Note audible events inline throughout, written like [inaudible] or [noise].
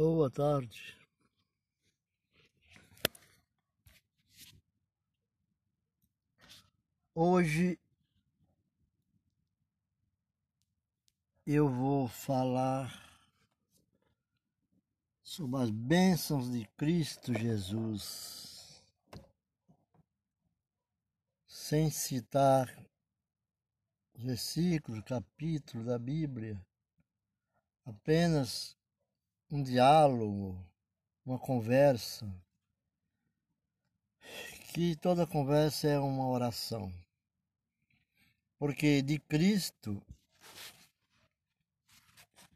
Boa tarde. Hoje eu vou falar sobre as bênçãos de Cristo Jesus, sem citar versículos, capítulos da Bíblia, apenas um diálogo, uma conversa, que toda conversa é uma oração. Porque de Cristo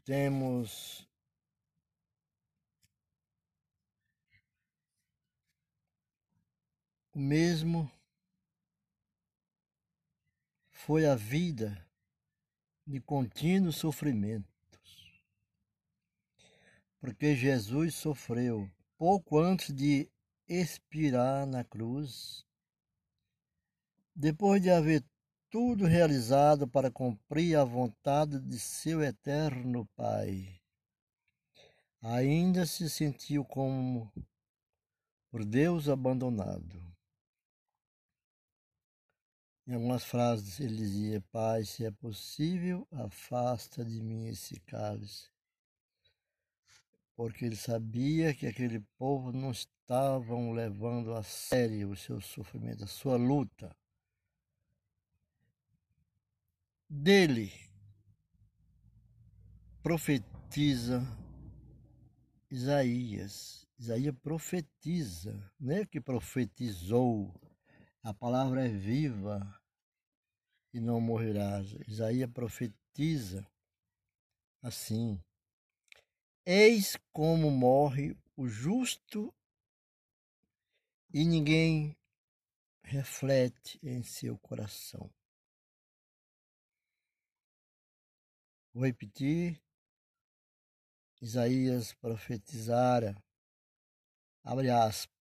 temos o mesmo foi a vida de contínuos sofrimentos. Porque Jesus sofreu pouco antes de expirar na cruz, depois de haver tudo realizado para cumprir a vontade de seu eterno Pai. Ainda se sentiu como por Deus abandonado. Em algumas frases ele dizia: Pai, se é possível, afasta de mim esse cálice. Porque ele sabia que aquele povo não estavam levando a sério o seu sofrimento, a sua luta. Dele profetiza Isaías. Isaías profetiza, não é que profetizou a palavra é viva e não morrerá. Isaías profetiza assim: Eis como morre o justo e ninguém reflete em seu coração. Vou repetir. Isaías profetizara, abre aspas,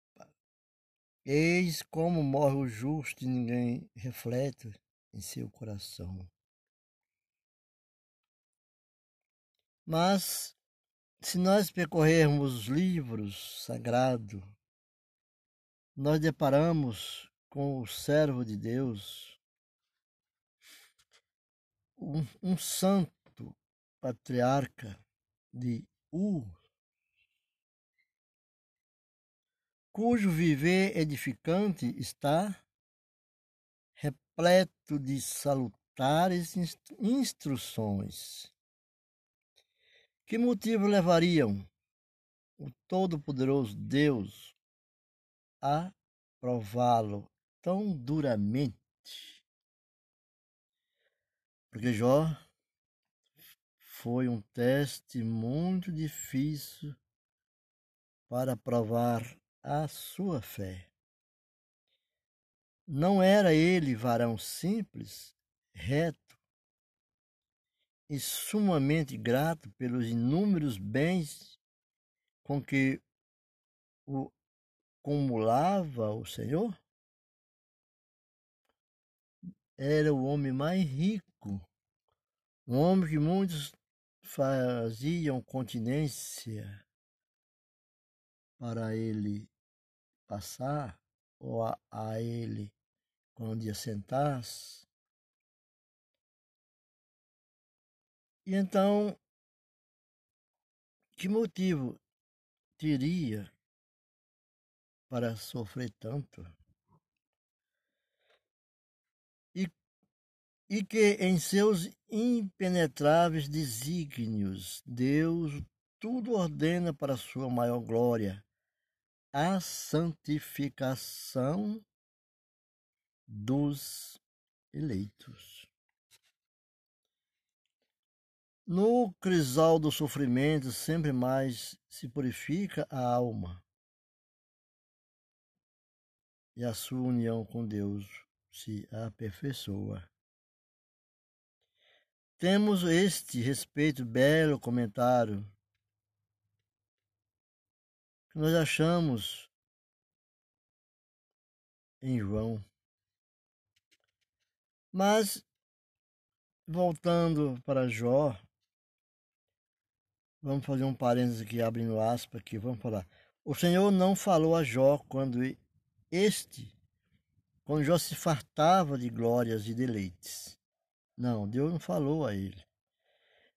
Eis como morre o justo e ninguém reflete em seu coração. Mas, se nós percorrermos os livros sagrados, nós deparamos com o servo de Deus, um, um santo patriarca de U cujo viver edificante está repleto de salutares instruções. Que motivo levariam o Todo-Poderoso Deus a prová-lo tão duramente? Porque Jó foi um teste muito difícil para provar a sua fé. Não era ele varão simples, reto e sumamente grato pelos inúmeros bens com que o acumulava o Senhor? Era o homem mais rico, um homem que muitos faziam continência para ele passar ou a, a ele quando ia sentar-se. E então, que motivo teria para sofrer tanto? E, e que em seus impenetráveis desígnios Deus tudo ordena para sua maior glória a santificação dos eleitos. No crisal do sofrimento, sempre mais se purifica a alma e a sua união com Deus se aperfeiçoa. Temos este respeito belo comentário que nós achamos em João. Mas, voltando para Jó, Vamos fazer um parênteses aqui, abrindo aspas aqui, vamos falar. O Senhor não falou a Jó quando este, quando Jó se fartava de glórias e deleites. Não, Deus não falou a ele.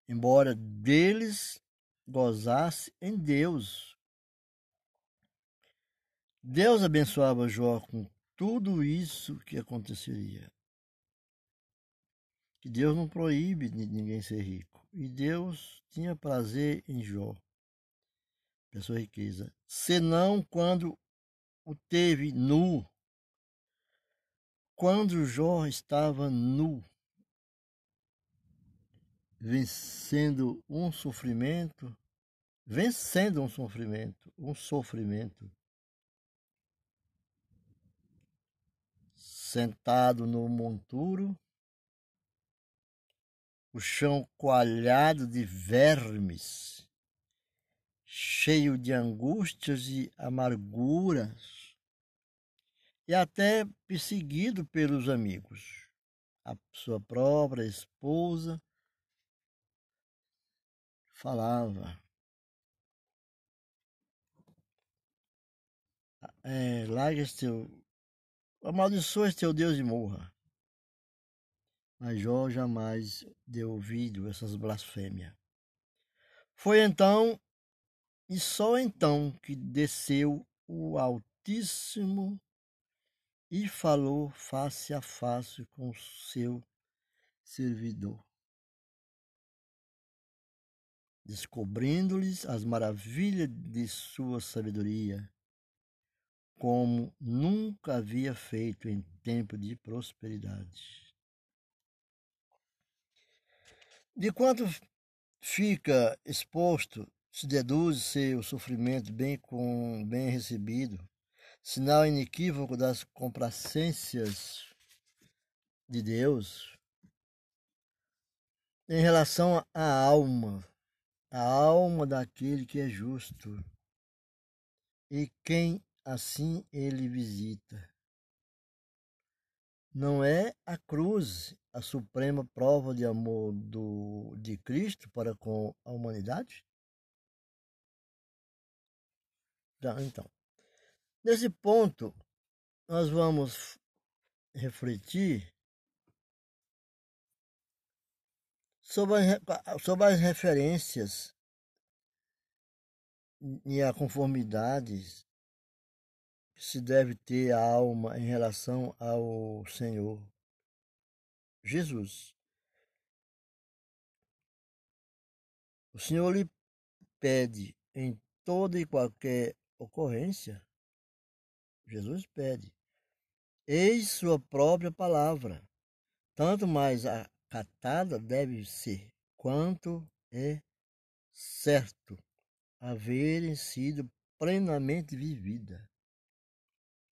Embora deles gozasse em Deus. Deus abençoava Jó com tudo isso que aconteceria. Que Deus não proíbe de ninguém ser rico. E Deus tinha prazer em Jó, pessoa riqueza, senão quando o teve nu. Quando Jó estava nu, vencendo um sofrimento, vencendo um sofrimento, um sofrimento, sentado no monturo, o chão coalhado de vermes, cheio de angústias e amarguras, e até perseguido pelos amigos. A sua própria esposa falava. É, larga teu. Amaldiçoa teu Deus e morra. Mas Jó jamais deu ouvido a essas blasfêmias. Foi então, e só então, que desceu o Altíssimo e falou face a face com seu servidor descobrindo-lhes as maravilhas de sua sabedoria, como nunca havia feito em tempo de prosperidade. De quanto fica exposto, se deduz ser o sofrimento bem, com, bem recebido, sinal inequívoco das complacências de Deus em relação à alma a alma daquele que é justo, e quem assim ele visita. Não é a cruz a suprema prova de amor do, de Cristo para com a humanidade? Tá, então, nesse ponto, nós vamos refletir sobre as, sobre as referências e a conformidade que se deve ter a alma em relação ao Senhor Jesus. O Senhor lhe pede em toda e qualquer ocorrência, Jesus pede, eis sua própria palavra, tanto mais acatada deve ser, quanto é certo haverem sido plenamente vivida.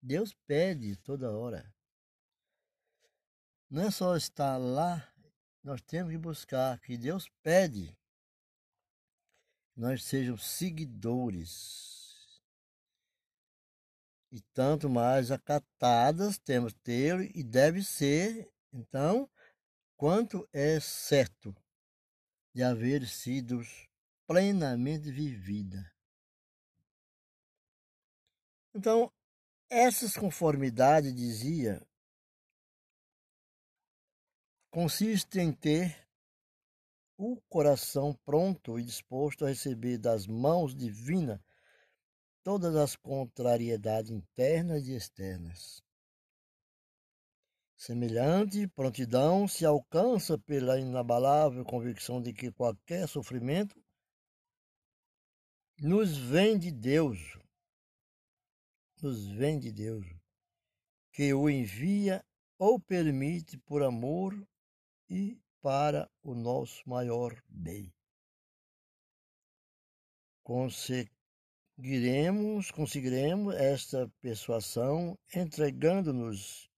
Deus pede toda hora. Não é só estar lá, nós temos que buscar que Deus pede nós sejamos seguidores. E tanto mais acatadas temos ter e deve ser, então, quanto é certo de haver sido plenamente vivida. Então, essas conformidades, dizia, consistem em ter o coração pronto e disposto a receber das mãos divinas todas as contrariedades internas e externas. Semelhante prontidão se alcança pela inabalável convicção de que qualquer sofrimento nos vem de Deus, nos vem de Deus, que o envia ou permite por amor e para o nosso maior bem. Conseguiremos, conseguiremos esta persuasão entregando-nos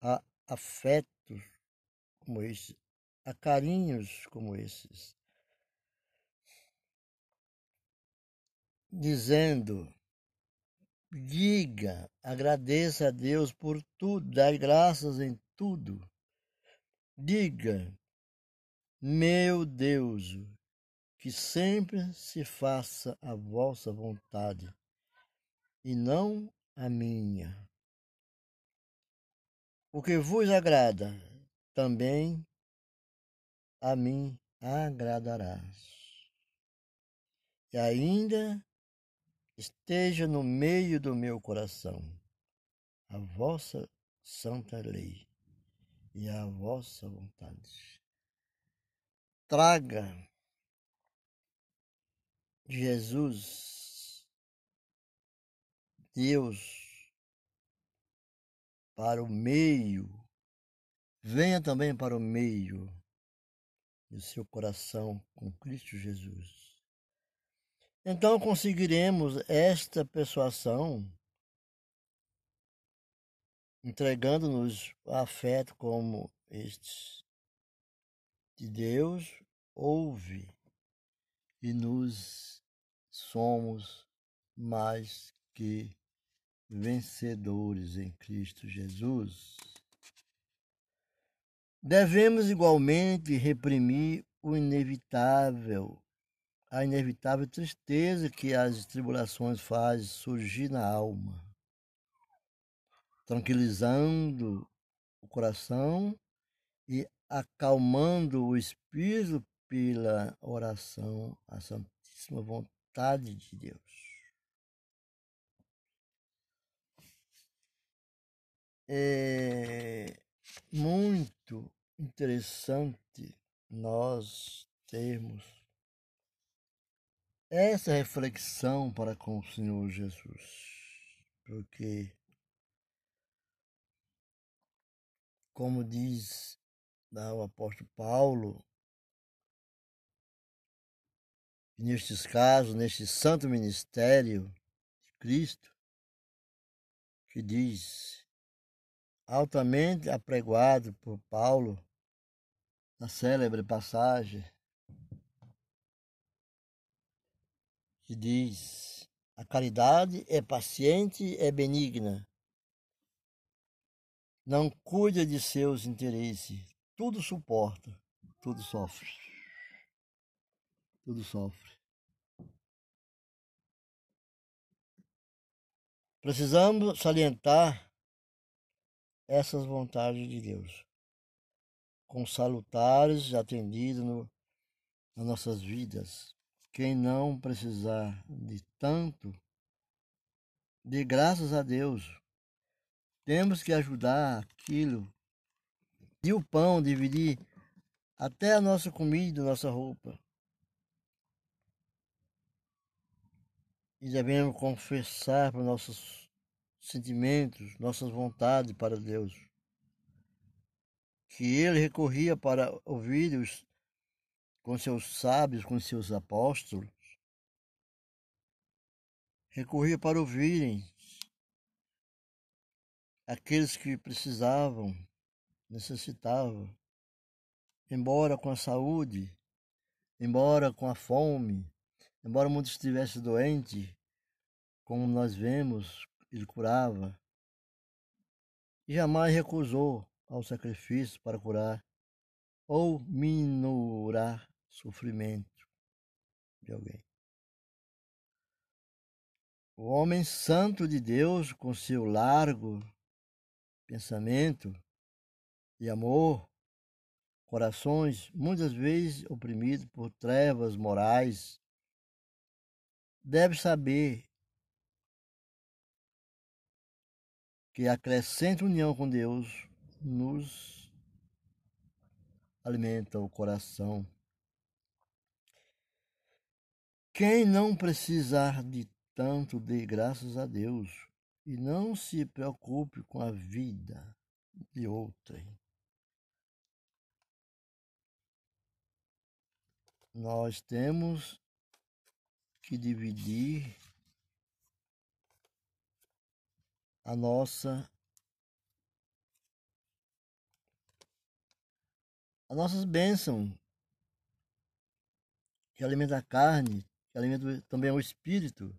a afetos como esses, a carinhos como esses, dizendo: diga, agradeça a Deus por tudo, dai graças em tudo. Diga, meu Deus, que sempre se faça a vossa vontade e não a minha. O que vos agrada, também a mim agradarás. E ainda esteja no meio do meu coração a vossa santa lei e a vossa vontade. Traga Jesus, Deus, para o meio, venha também para o meio do seu coração com Cristo Jesus. Então conseguiremos esta persuasão entregando-nos afeto como estes. De Deus ouve e nos somos mais que vencedores em Cristo Jesus. Devemos igualmente reprimir o inevitável, a inevitável tristeza que as tribulações fazem surgir na alma, tranquilizando o coração e acalmando o espírito pela oração à Santíssima Vontade de Deus. É muito interessante nós termos essa reflexão para com o Senhor Jesus, porque, como diz o apóstolo Paulo, nestes casos, neste santo ministério de Cristo, que diz, altamente apregoado por Paulo, na célebre passagem, que diz: a caridade é paciente, é benigna, não cuida de seus interesses, tudo suporta, tudo sofre. Tudo sofre. Precisamos salientar essas vontades de Deus, com salutares atendidos no, nas nossas vidas. Quem não precisar de tanto, de graças a Deus. Temos que ajudar aquilo e o pão, dividir até a nossa comida, nossa roupa. E devemos confessar para nossos sentimentos, nossas vontades para Deus. Que ele recorria para ouvir os, com seus sábios, com seus apóstolos. Recorria para ouvirem aqueles que precisavam necessitava. Embora com a saúde, embora com a fome, embora o mundo estivesse doente, como nós vemos, ele curava. E jamais recusou ao sacrifício para curar ou minorar sofrimento de alguém. O homem santo de Deus, com seu largo pensamento, e amor, corações muitas vezes oprimidos por trevas morais, deve saber que a crescente união com Deus nos alimenta o coração. Quem não precisar de tanto dê graças a Deus e não se preocupe com a vida de outrem. nós temos que dividir a nossa as nossas bênçãos que alimenta a carne, que alimenta também o espírito.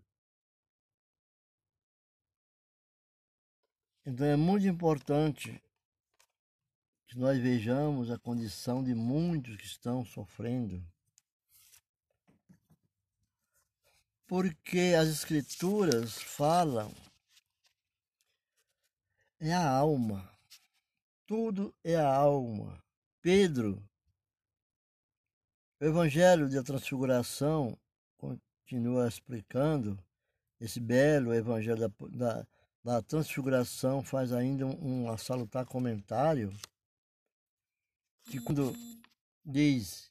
Então é muito importante que nós vejamos a condição de muitos que estão sofrendo porque as escrituras falam é a alma. Tudo é a alma. Pedro, o Evangelho da Transfiguração continua explicando esse belo Evangelho da, da, da Transfiguração, faz ainda um, um salutar comentário que quando diz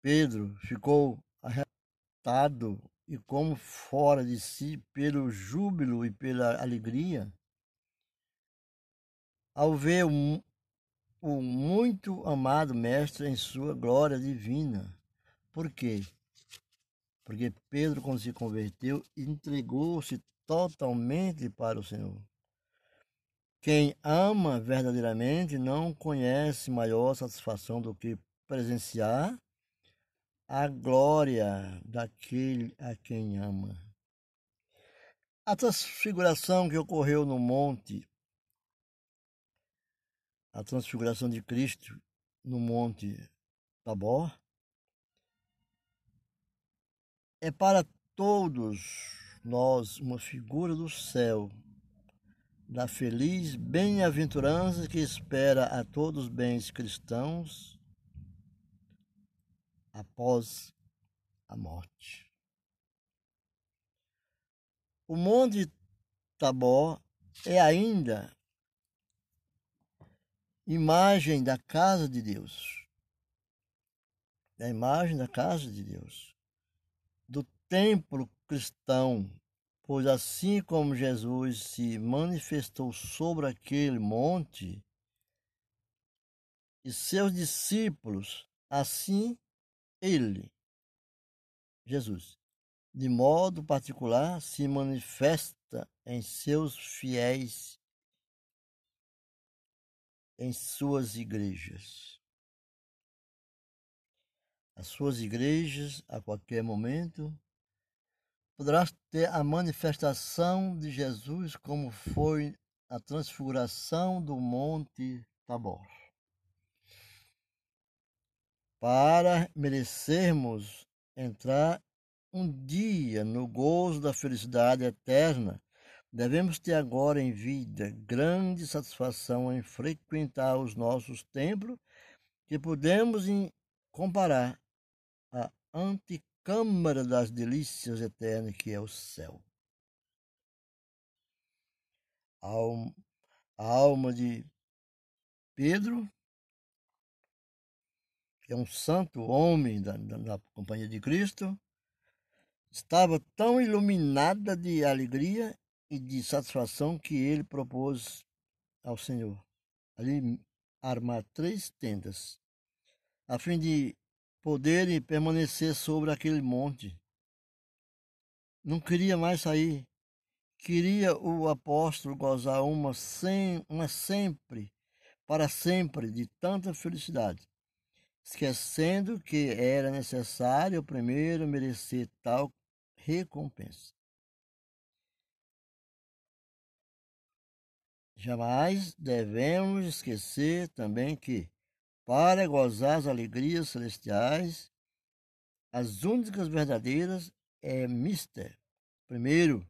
Pedro ficou arretado e como fora de si pelo júbilo e pela alegria, ao ver o, o muito amado Mestre em sua glória divina. Por quê? Porque Pedro, quando se converteu, entregou-se totalmente para o Senhor. Quem ama verdadeiramente não conhece maior satisfação do que presenciar a glória daquele a quem ama. A transfiguração que ocorreu no monte, a transfiguração de Cristo no monte Tabor, é para todos nós uma figura do céu da feliz bem-aventurança que espera a todos os bens cristãos após a morte. O Monte Tabor é ainda imagem da casa de Deus. É a imagem da casa de Deus, templo cristão Pois assim como Jesus se manifestou sobre aquele monte, e seus discípulos, assim ele, Jesus, de modo particular, se manifesta em seus fiéis, em suas igrejas. As suas igrejas, a qualquer momento, poderás ter a manifestação de Jesus como foi a transfiguração do Monte Tabor. Para merecermos entrar um dia no gozo da felicidade eterna, devemos ter agora em vida grande satisfação em frequentar os nossos templos, que podemos comparar a antiquidade câmara das delícias eternas que é o céu. A alma, de Pedro, que é um santo homem da, da, da companhia de Cristo, estava tão iluminada de alegria e de satisfação que ele propôs ao Senhor ali armar três tendas, a fim de poderem permanecer sobre aquele monte. Não queria mais sair. Queria o apóstolo gozar uma, sem, uma sempre, para sempre, de tanta felicidade, esquecendo que era necessário primeiro merecer tal recompensa. Jamais devemos esquecer também que para gozar as alegrias celestiais, as únicas verdadeiras é mister. Primeiro,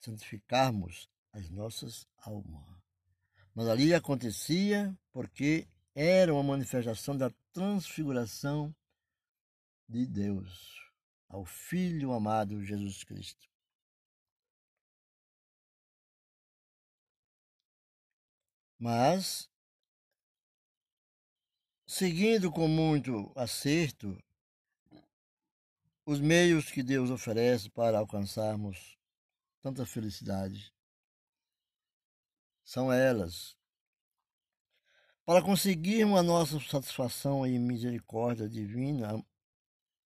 santificarmos as nossas almas. Mas ali acontecia porque era uma manifestação da transfiguração de Deus ao Filho amado Jesus Cristo. Mas seguindo com muito acerto os meios que Deus oferece para alcançarmos tanta felicidade. São elas. Para conseguirmos a nossa satisfação e misericórdia divina,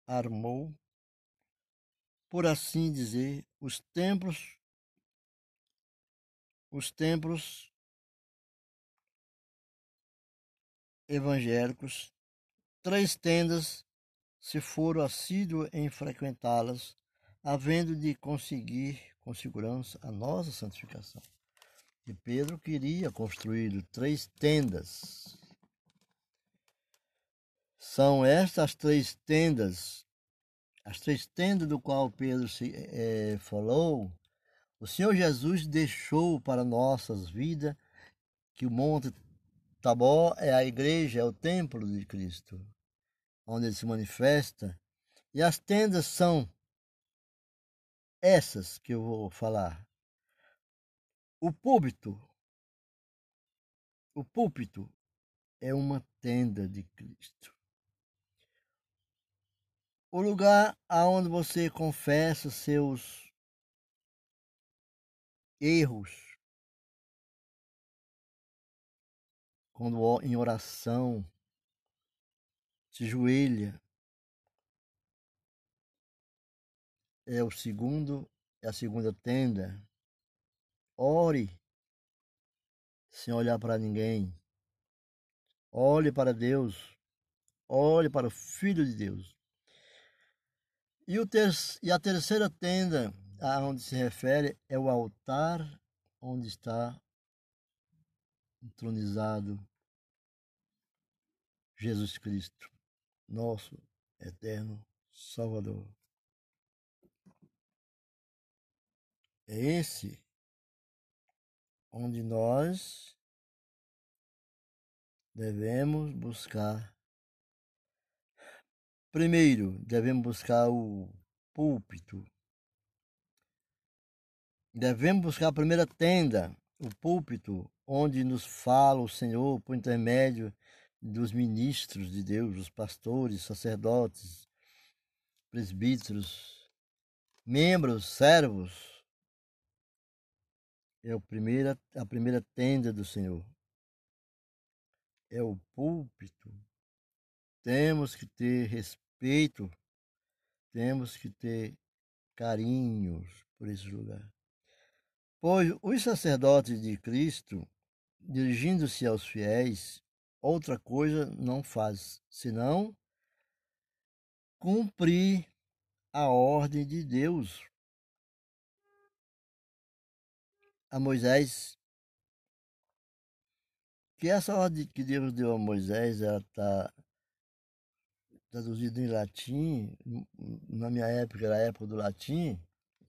armou, por assim dizer, os templos, os templos evangélicos, três tendas, se for assíduo em frequentá-las, havendo de conseguir com segurança a nossa santificação. E Pedro queria construir três tendas. São estas três tendas as três tendas do qual Pedro se, é, falou, o Senhor Jesus deixou para nossas vidas que o Monte Tabor é a igreja, é o templo de Cristo, onde ele se manifesta. E as tendas são essas que eu vou falar. O púlpito, o púlpito é uma tenda de Cristo. O lugar aonde você confessa seus erros, quando em oração se joelha, é o segundo, é a segunda tenda. Ore sem olhar para ninguém. Olhe para Deus. Olhe para o Filho de Deus. E, o ter e a terceira tenda, aonde se refere, é o altar onde está entronizado Jesus Cristo, nosso eterno Salvador. É esse onde nós devemos buscar. Primeiro, devemos buscar o púlpito. Devemos buscar a primeira tenda, o púlpito, onde nos fala o Senhor por intermédio dos ministros de Deus, os pastores, sacerdotes, presbíteros, membros, servos, é a primeira, a primeira tenda do Senhor. É o púlpito. Temos que ter respeito, temos que ter carinhos por esse lugar. Pois os sacerdotes de Cristo, dirigindo-se aos fiéis, outra coisa não faz, senão cumprir a ordem de Deus. A Moisés. Que essa ordem que Deus deu a Moisés, ela está traduzida em latim, na minha época era a época do latim,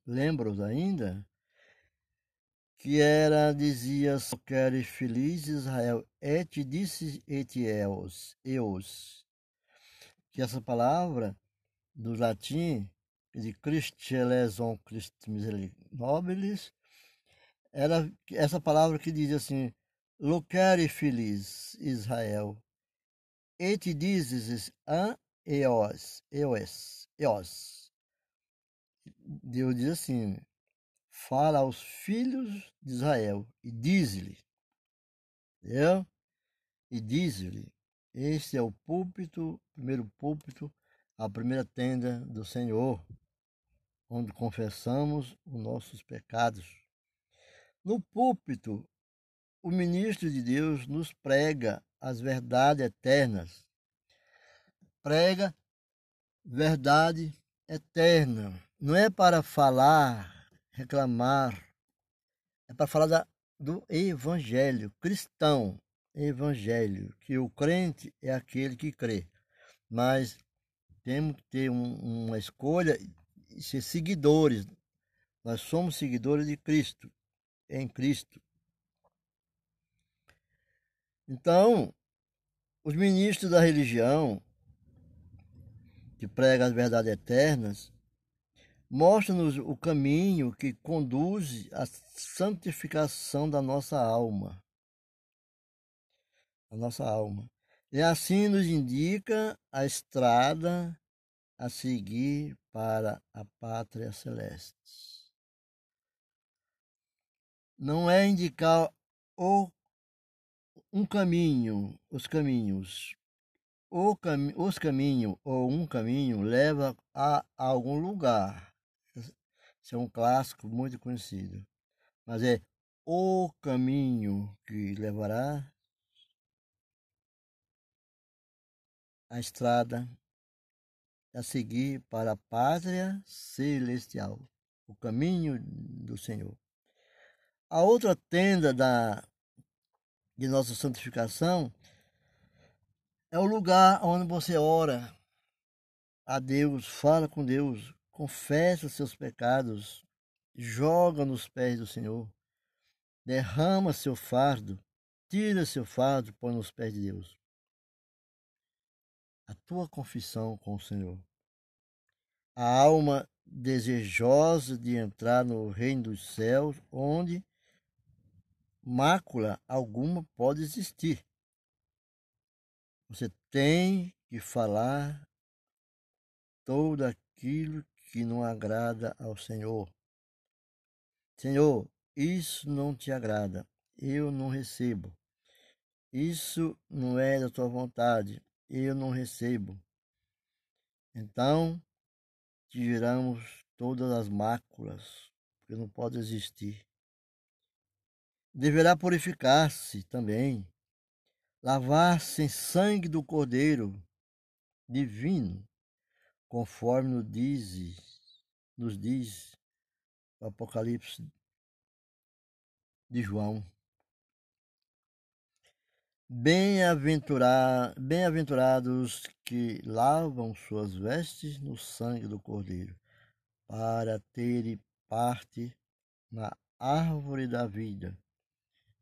lembro ainda, que era, dizia, quero feliz Israel, et disse et eos, eos, que essa palavra do latim, de Christi eleison Christi nobilis, era essa palavra que diz assim: Locare feliz Israel. E te dizes an eos, eos, eos. Deus diz assim: fala aos filhos de Israel e diz-lhe, entendeu? E diz-lhe: este é o púlpito, primeiro púlpito, a primeira tenda do Senhor, onde confessamos os nossos pecados no púlpito, o ministro de Deus nos prega as verdades eternas. Prega verdade eterna. Não é para falar, reclamar, é para falar da, do evangelho cristão. Evangelho, que o crente é aquele que crê. Mas temos que ter um, uma escolha e ser seguidores. Nós somos seguidores de Cristo em Cristo. Então, os ministros da religião, que pregam as verdades eternas, mostram-nos o caminho que conduz à santificação da nossa alma. A nossa alma. E assim nos indica a estrada a seguir para a pátria celeste não é indicar o, um caminho, os caminhos. O cam, os caminhos ou um caminho leva a algum lugar. Esse é um clássico muito conhecido. Mas é o caminho que levará a estrada a seguir para a pátria celestial, o caminho do Senhor. A outra tenda da, de nossa santificação é o lugar onde você ora. a Deus, fala com Deus, confessa seus pecados, joga nos pés do Senhor, derrama seu fardo, tira seu fardo, põe nos pés de Deus. A tua confissão com o Senhor. A alma desejosa de entrar no reino dos céus, onde mácula alguma pode existir. Você tem que falar tudo aquilo que não agrada ao Senhor. Senhor, isso não te agrada, eu não recebo. Isso não é da tua vontade, eu não recebo. Então, tiramos todas as máculas, porque não pode existir. Deverá purificar-se também, lavar-se em sangue do Cordeiro divino, conforme nos diz, nos diz o Apocalipse de João. Bem-aventurados que lavam suas vestes no sangue do Cordeiro, para terem parte na árvore da vida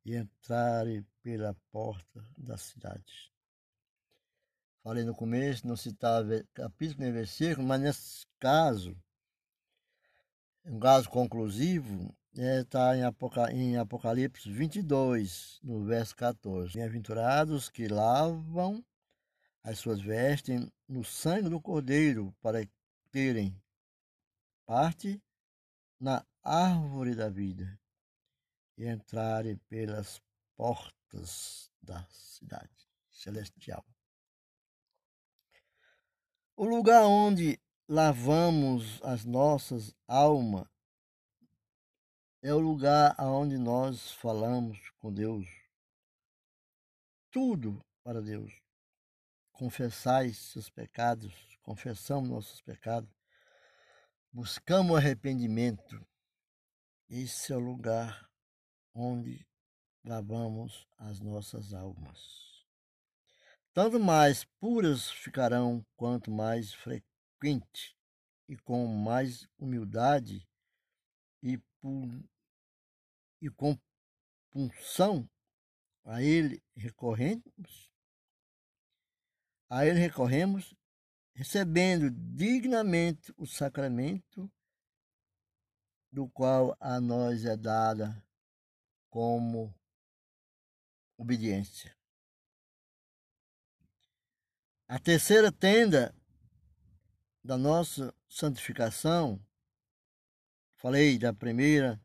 e entrarem pela porta da cidade. Falei no começo, não citava capítulo nem versículo, mas nesse caso, um caso conclusivo, está é, em Apocalipse 22, no verso 14. Bem-aventurados que lavam as suas vestes no sangue do Cordeiro, para terem parte na árvore da vida e entrarem pelas portas da cidade celestial. O lugar onde lavamos as nossas almas é o lugar aonde nós falamos com Deus. Tudo para Deus. Confessais seus pecados, confessamos nossos pecados, buscamos arrependimento. Esse é o lugar onde lavamos as nossas almas. Tanto mais puras ficarão, quanto mais frequente e com mais humildade e e com punção a ele recorremos, a ele recorremos, recebendo dignamente o sacramento do qual a nós é dada como obediência. A terceira tenda da nossa santificação, falei da primeira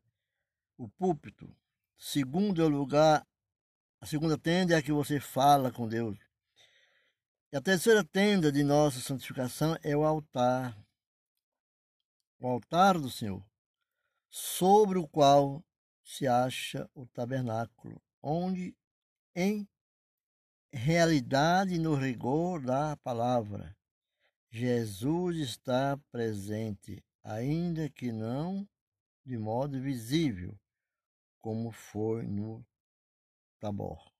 o púlpito. Segundo é o lugar, a segunda tenda é a que você fala com Deus. E a terceira tenda de nossa santificação é o altar. O altar do Senhor, sobre o qual se acha o tabernáculo, onde em realidade no rigor da palavra Jesus está presente, ainda que não de modo visível, como foi no Tabor.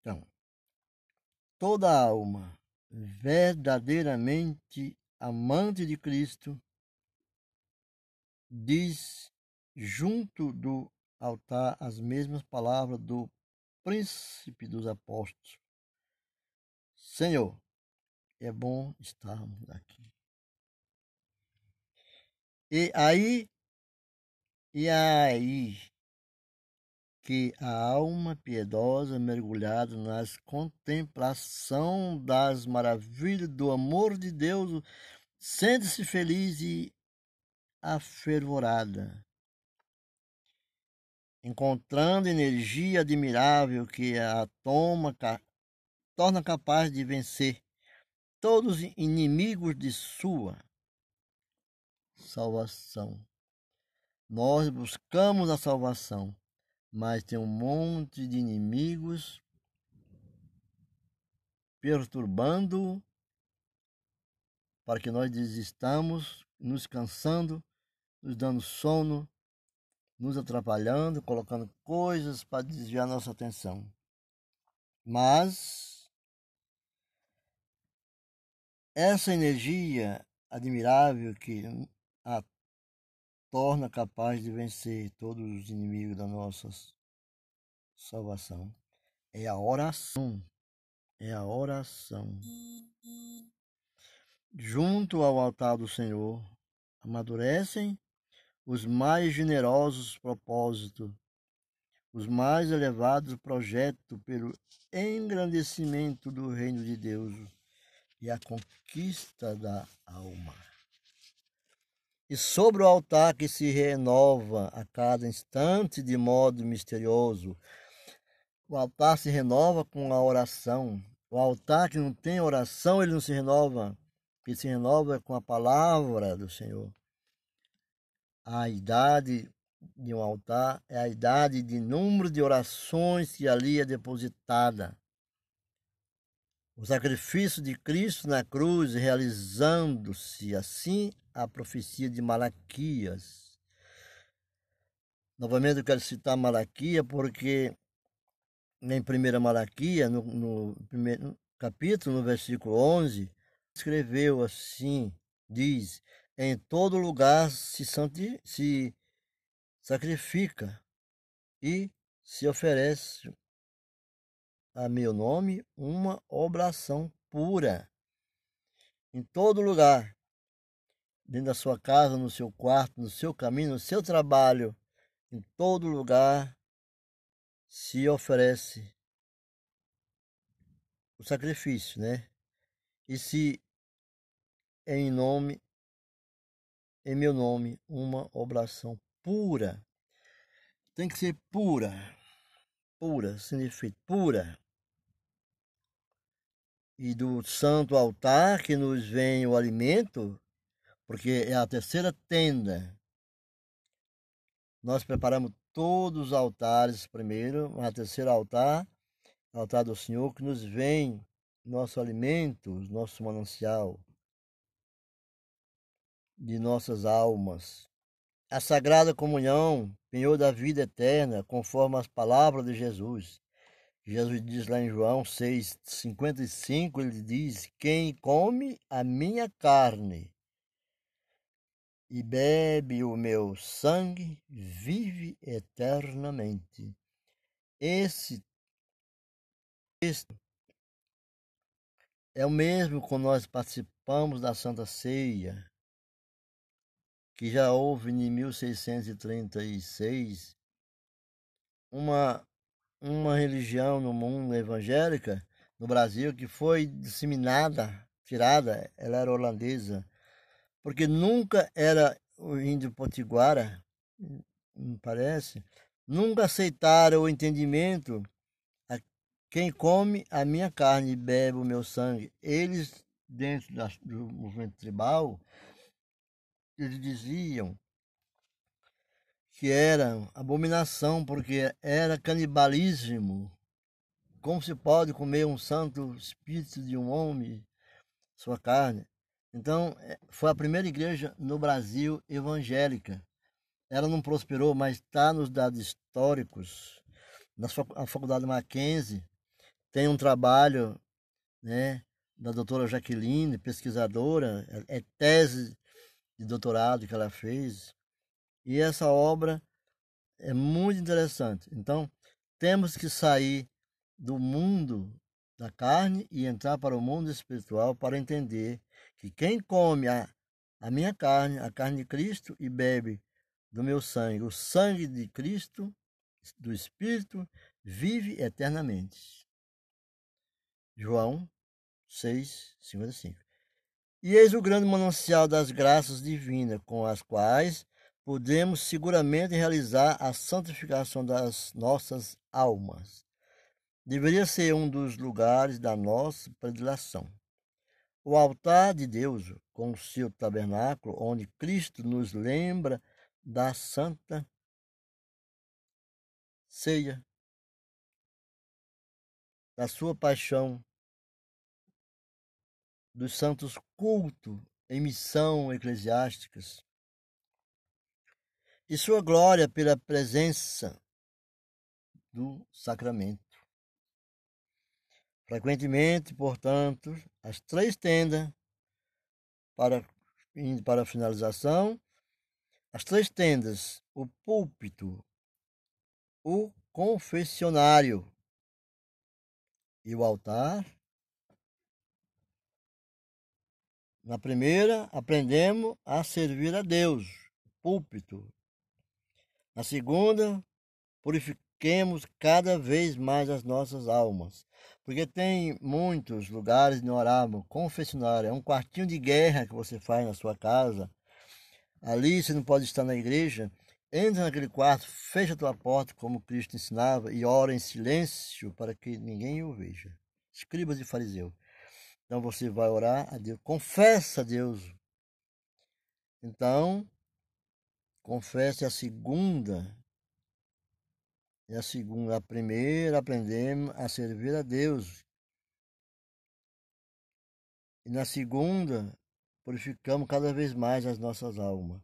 Então, toda alma verdadeiramente amante de Cristo diz junto do altar as mesmas palavras do príncipe dos apóstolos. Senhor, é bom estarmos aqui. E aí e aí que a alma piedosa, mergulhada nas contemplação das maravilhas do amor de Deus, sente-se feliz e afervorada, encontrando energia admirável que a toma, torna capaz de vencer todos os inimigos de sua salvação. Nós buscamos a salvação, mas tem um monte de inimigos perturbando para que nós desistamos, nos cansando, nos dando sono, nos atrapalhando, colocando coisas para desviar nossa atenção. Mas essa energia admirável que a torna capaz de vencer todos os inimigos da nossa salvação é a oração. É a oração. Junto ao altar do Senhor, amadurecem os mais generosos propósitos, os mais elevados projetos pelo engrandecimento do reino de Deus e a conquista da alma. E sobre o altar que se renova a cada instante de modo misterioso, o altar se renova com a oração. O altar que não tem oração, ele não se renova, ele se renova com a palavra do Senhor. A idade de um altar é a idade de número de orações que ali é depositada. O sacrifício de Cristo na cruz, realizando-se assim a profecia de Malaquias. Novamente eu quero citar Malaquias porque em 1 Malaquias, no, no primeiro capítulo, no versículo 11, escreveu assim, diz, em todo lugar se, se sacrifica e se oferece a meu nome uma oblação pura. Em todo lugar, dentro da sua casa, no seu quarto, no seu caminho, no seu trabalho, em todo lugar se oferece o sacrifício, né? E se em nome, em meu nome, uma oblação pura, tem que ser pura, pura, significa pura, e do santo altar que nos vem o alimento, porque é a terceira tenda. Nós preparamos todos os altares primeiro, a terceiro altar, altar do Senhor, que nos vem nosso alimento, nosso manancial de nossas almas. A sagrada comunhão, penhor da vida eterna, conforme as palavras de Jesus. Jesus diz lá em João 6,55, ele diz, quem come a minha carne e bebe o meu sangue, vive eternamente. Esse texto é o mesmo quando nós participamos da Santa Ceia, que já houve em 1636 uma uma religião no mundo evangélica, no Brasil, que foi disseminada, tirada, ela era holandesa, porque nunca era o índio potiguara, me parece, nunca aceitaram o entendimento a quem come a minha carne e bebe o meu sangue. Eles, dentro da, do movimento tribal, eles diziam que era abominação, porque era canibalismo. Como se pode comer um santo espírito de um homem, sua carne? Então, é, foi a primeira igreja no Brasil evangélica. Ela não prosperou, mas está nos dados históricos. Na Faculdade Mackenzie tem um trabalho né, da doutora Jaqueline, pesquisadora, é, é tese de doutorado que ela fez. E essa obra é muito interessante. Então, temos que sair do mundo da carne e entrar para o mundo espiritual para entender que quem come a, a minha carne, a carne de Cristo, e bebe do meu sangue, o sangue de Cristo, do Espírito, vive eternamente. João 6, 55. E eis o grande manancial das graças divinas, com as quais podemos seguramente realizar a santificação das nossas almas. Deveria ser um dos lugares da nossa predileção. O altar de Deus, com o seu tabernáculo, onde Cristo nos lembra da santa ceia, da sua paixão, dos santos cultos em missão eclesiásticas, e sua glória pela presença do sacramento. Frequentemente, portanto, as três tendas para, indo para a finalização, as três tendas, o púlpito, o confessionário e o altar. Na primeira, aprendemos a servir a Deus, púlpito. Na segunda, purifiquemos cada vez mais as nossas almas. Porque tem muitos lugares no orável, confessionário, é um quartinho de guerra que você faz na sua casa. Ali você não pode estar na igreja. Entra naquele quarto, fecha a tua porta, como Cristo ensinava, e ora em silêncio para que ninguém o veja. Escribas de fariseu. Então você vai orar a Deus, confessa a Deus. Então, confesse a segunda e a segunda, a primeira, aprendemos a servir a Deus. E na segunda, purificamos cada vez mais as nossas almas.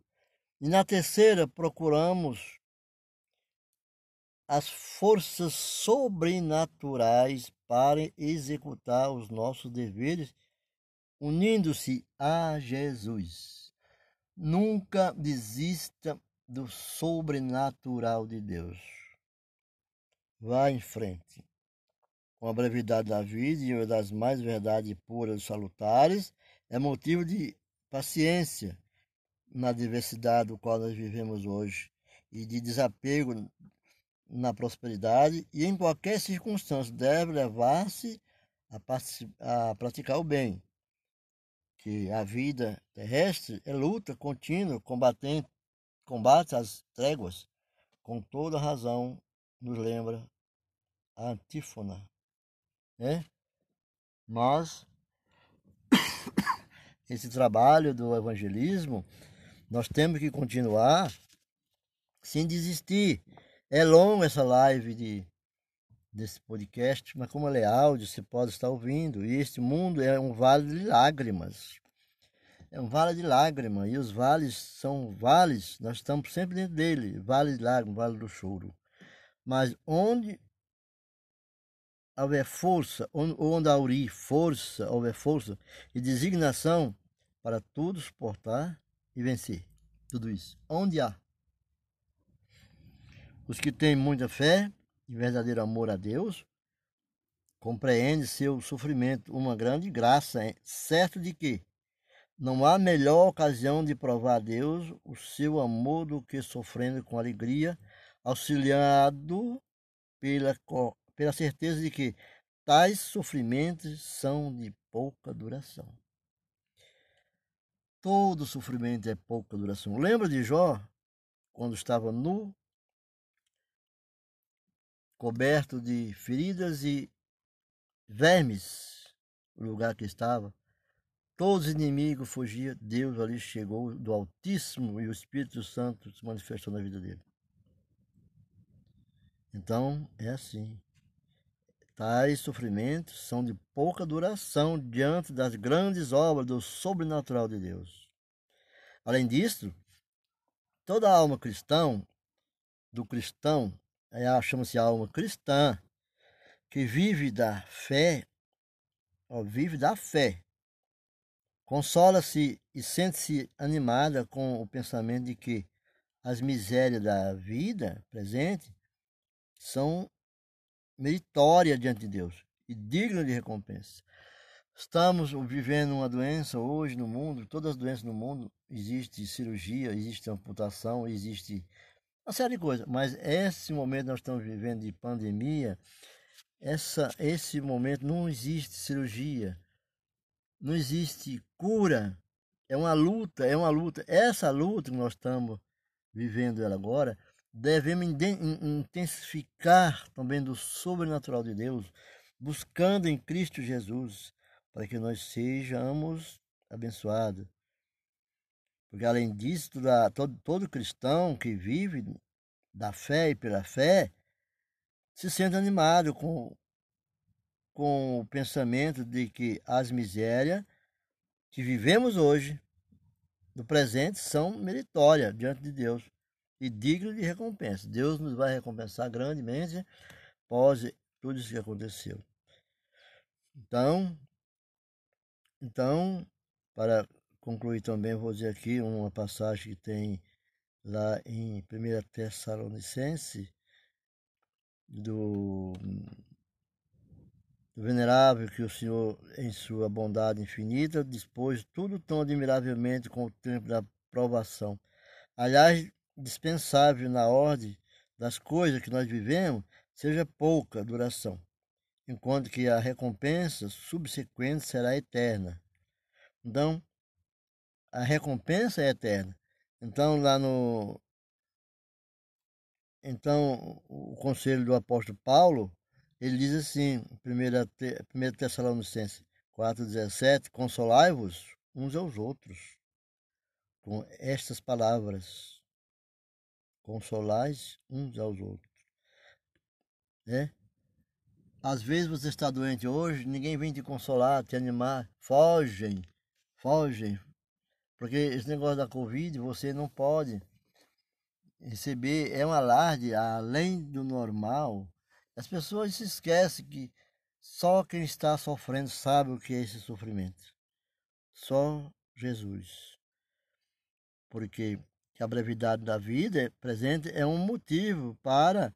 E na terceira, procuramos as forças sobrenaturais para executar os nossos deveres, unindo-se a Jesus. Nunca desista do sobrenatural de Deus. Vá em frente. Com a brevidade da vida e uma das mais verdades puras e salutares, é motivo de paciência na diversidade do qual nós vivemos hoje e de desapego na prosperidade e em qualquer circunstância deve levar-se a, a praticar o bem. Que a vida terrestre é luta contínua, combatendo, combate às tréguas, com toda razão nos lembra a antífona, né? Mas [coughs] esse trabalho do evangelismo nós temos que continuar sem desistir. É longa essa live de, desse podcast, mas como ela é áudio, você pode estar ouvindo. E este mundo é um vale de lágrimas. É um vale de lágrimas. E os vales são vales, nós estamos sempre dentro dele. Vale de lágrimas, vale do choro. Mas onde houver força, onde houver força, houver força e designação para tudo suportar e vencer. Tudo isso. Onde há. Os que têm muita fé e verdadeiro amor a Deus, compreendem seu sofrimento uma grande graça, certo de que não há melhor ocasião de provar a Deus o seu amor do que sofrendo com alegria auxiliado pela, pela certeza de que tais sofrimentos são de pouca duração. Todo sofrimento é pouca duração. Lembra de Jó, quando estava nu, coberto de feridas e vermes, o lugar que estava? Todos os inimigos fugiam, Deus ali chegou do Altíssimo e o Espírito Santo se manifestou na vida dele. Então, é assim. Tais sofrimentos são de pouca duração diante das grandes obras do sobrenatural de Deus. Além disso, toda alma cristã, do cristão, é chama-se alma cristã, que vive da fé, ó, vive da fé, consola-se e sente-se animada com o pensamento de que as misérias da vida presente são meritórias diante de Deus e dignas de recompensa. Estamos vivendo uma doença hoje no mundo, todas as doenças no mundo, existe cirurgia, existe amputação, existe uma série de coisas, mas esse momento nós estamos vivendo de pandemia, essa, esse momento não existe cirurgia, não existe cura, é uma luta, é uma luta. Essa luta que nós estamos vivendo ela agora, devemos intensificar também do sobrenatural de Deus, buscando em Cristo Jesus, para que nós sejamos abençoados. Porque além disso, todo, todo cristão que vive da fé e pela fé se sente animado com, com o pensamento de que as misérias que vivemos hoje, no presente, são meritórias diante de Deus e digno de recompensa. Deus nos vai recompensar grandemente após tudo isso que aconteceu. Então, então para concluir também, vou dizer aqui uma passagem que tem lá em 1 Tessalonicense, do, do venerável que o Senhor, em sua bondade infinita, dispôs tudo tão admiravelmente com o tempo da provação. Aliás, dispensável na ordem das coisas que nós vivemos, seja pouca duração, enquanto que a recompensa subsequente será eterna. Então, a recompensa é eterna. Então, lá no. Então, o conselho do apóstolo Paulo, ele diz assim, 1 Tessalonicenses 4,17: Consolai-vos uns aos outros com estas palavras. Consolais uns aos outros. Né? Às vezes você está doente hoje, ninguém vem te consolar, te animar. Fogem, fogem, porque esse negócio da Covid você não pode receber, é um alarde além do normal. As pessoas se esquecem que só quem está sofrendo sabe o que é esse sofrimento. Só Jesus. Porque a brevidade da vida presente é um motivo para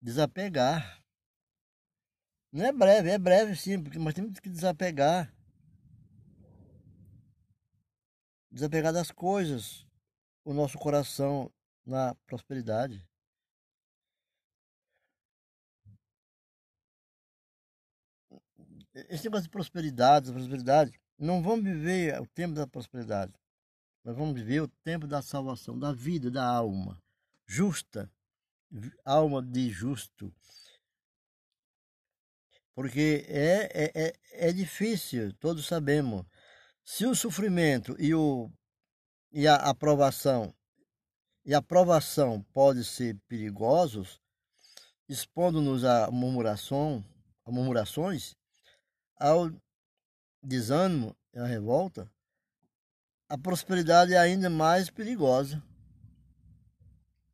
desapegar. Não é breve, é breve sim, nós temos que desapegar desapegar das coisas, o nosso coração na prosperidade. Esse negócio de prosperidade, prosperidade, não vamos viver o tempo da prosperidade. Nós vamos viver o tempo da salvação, da vida, da alma justa, alma de justo. Porque é, é, é, é difícil, todos sabemos. Se o sofrimento e, o, e a aprovação e a provação podem ser perigosos, expondo-nos a murmuração, a murmurações, ao desânimo e à revolta, a prosperidade é ainda mais perigosa.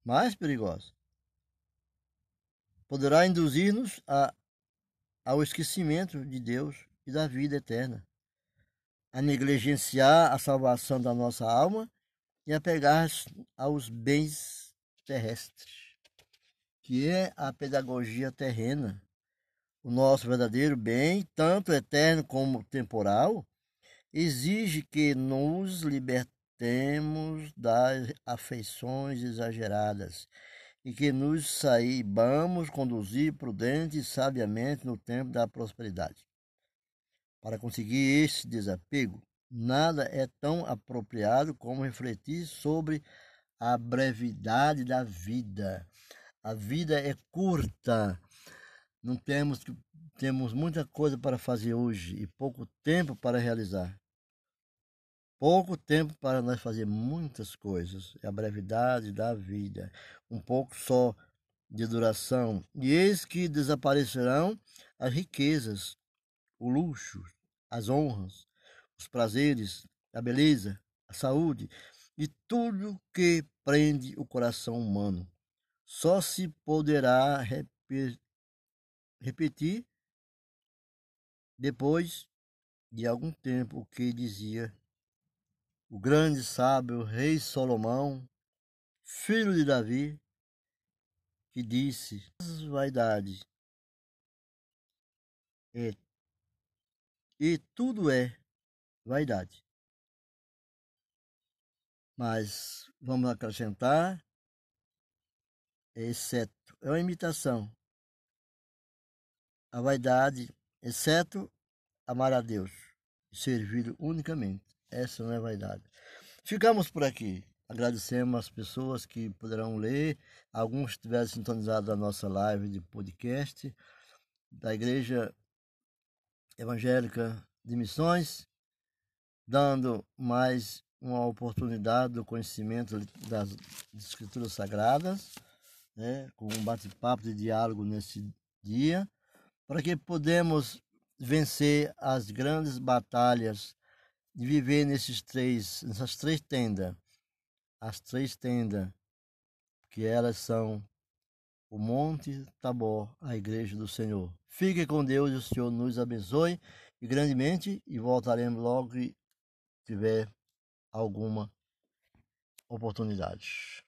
Mais perigosa. Poderá induzir-nos ao esquecimento de Deus e da vida eterna a negligenciar a salvação da nossa alma e a pegar aos bens terrestres, que é a pedagogia terrena. O nosso verdadeiro bem, tanto eterno como temporal, exige que nos libertemos das afeições exageradas e que nos saibamos conduzir prudente e sabiamente no tempo da prosperidade. Para conseguir esse desapego, nada é tão apropriado como refletir sobre a brevidade da vida. A vida é curta. Não temos temos muita coisa para fazer hoje e pouco tempo para realizar. Pouco tempo para nós fazer muitas coisas. É a brevidade da vida. Um pouco só de duração. E eis que desaparecerão as riquezas, o luxo, as honras, os prazeres, a beleza, a saúde e tudo que prende o coração humano. Só se poderá repetir depois de algum tempo o que dizia o grande sábio rei Salomão, filho de Davi, que disse: vaidade é e tudo é vaidade. Mas vamos acrescentar, exceto, é uma imitação. A vaidade, exceto amar a Deus e servir unicamente. Essa não é vaidade. Ficamos por aqui. Agradecemos as pessoas que poderão ler, alguns estiveram sintonizados a nossa live de podcast da Igreja Evangélica de Missões, dando mais uma oportunidade do conhecimento das Escrituras Sagradas, né, com um bate-papo de diálogo nesse dia, para que podemos vencer as grandes batalhas de viver nesses três, nessas três tendas, as três tendas, que elas são o Monte Tabor, a Igreja do Senhor. Fique com Deus e o Senhor nos abençoe grandemente e voltaremos logo tiver alguma oportunidade.